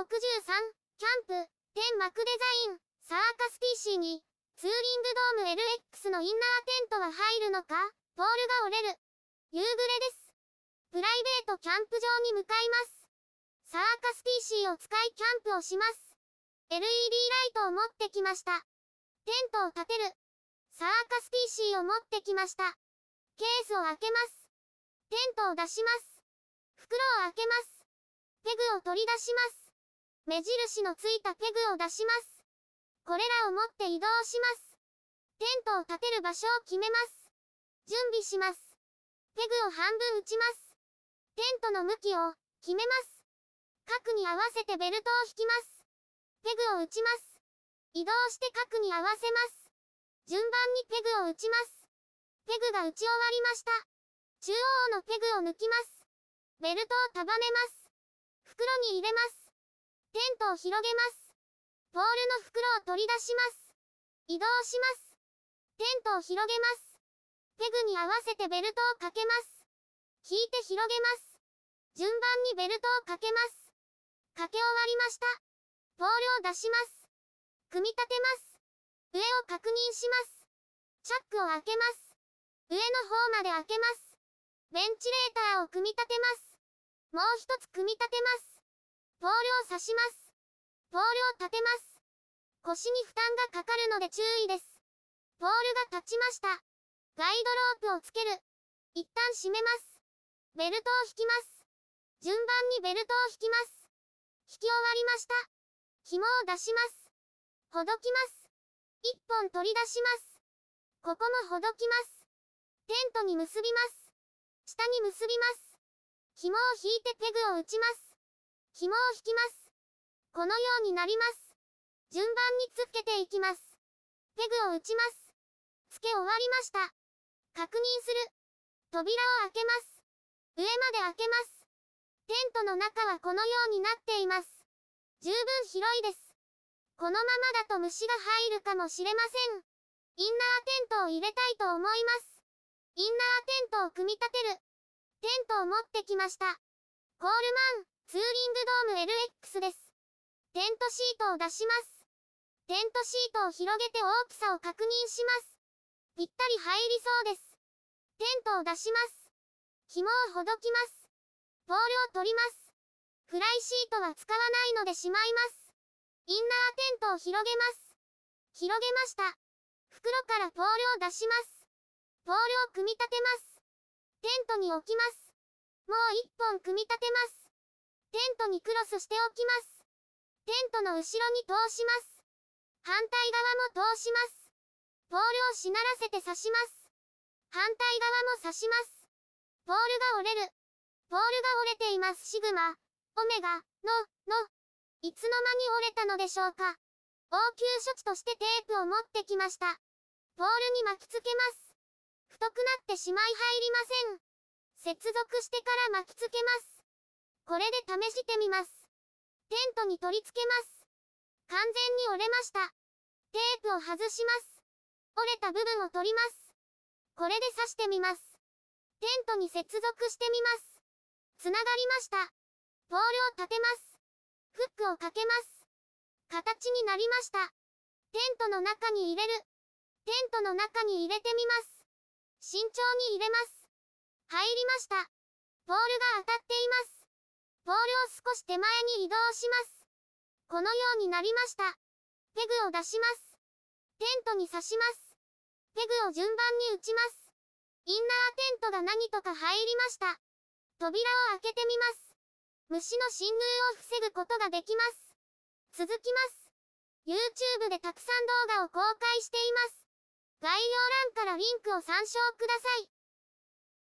キャンプ、天幕デザイン、サーカス TC に、ツーリングドーム LX のインナーテントは入るのかポールが折れる。夕暮れです。プライベートキャンプ場に向かいます。サーカス TC を使いキャンプをします。LED ライトを持ってきました。テントを立てる。サーカス TC を持ってきました。ケースを開けます。テントを出します。袋を開けます。ペグを取り出します。目印のついたペグを出します。これらを持って移動します。テントを立てる場所を決めます。準備します。ペグを半分打ちます。テントの向きを決めます。角に合わせてベルトを引きます。ペグを打ちます。移動して角に合わせます。順番にペグを打ちます。ペグが打ち終わりました。中央のペグを抜きます。ベルトを束ねます。袋に入れます。テントを広げます。ポールの袋を取り出します。移動します。テントを広げます。ペグに合わせてベルトをかけます。引いて広げます。順番にベルトをかけます。かけ終わりました。ポールを出します。組み立てます。上を確認します。チャックを開けます。上の方まで開けます。ベンチレーターを組み立てます。もう一つ組み立てます。ポールを刺します。ポールを立てます。腰に負担がかかるので注意です。ポールが立ちました。ガイドロープをつける。一旦閉めます。ベルトを引きます。順番にベルトを引きます。引き終わりました。紐を出します。ほどきます。一本取り出します。ここもほどきます。テントに結びます。下に結びます。紐を引いてペグを打ちます。紐を引きます。このようになります。順番につけていきます。ペグを打ちます。つけ終わりました。確認する。扉を開けます。上まで開けます。テントの中はこのようになっています。十分広いです。このままだと虫が入るかもしれません。インナーテントを入れたいと思います。インナーテントを組み立てる。テントを持ってきました。コールマン、ツーリンーム LX です。テントシートを出します。テントシートを広げて大きさを確認します。ぴったり入りそうです。テントを出します。紐をほどきます。ポールを取ります。フライシートは使わないのでしまいます。インナーテントを広げます。広げました。袋からポールを出します。ポールを組み立てます。テントに置きます。もう一本組み立てます。テントにクロスしておきます。テントの後ろに通します。反対側も通します。ポールをしならせて刺します。反対側も刺します。ポールが折れる。ポールが折れています。シグマ、オメガ、の、の。いつの間に折れたのでしょうか。応急処置としてテープを持ってきました。ポールに巻きつけます。太くなってしまい入りません。接続してから巻きつけます。これで試してみます。テントに取り付けます。完全に折れました。テープを外します。折れた部分を取ります。これで刺してみます。テントに接続してみます。つながりました。ポールを立てます。フックをかけます。形になりました。テントの中に入れる。テントの中に入れてみます。慎重に入れます。入りました。ポールが当たっています。ポールを少し手前に移動します。このようになりました。ペグを出します。テントに刺します。ペグを順番に打ちます。インナーテントが何とか入りました。扉を開けてみます。虫の侵入を防ぐことができます。続きます。YouTube でたくさん動画を公開しています。概要欄からリンクを参照ください。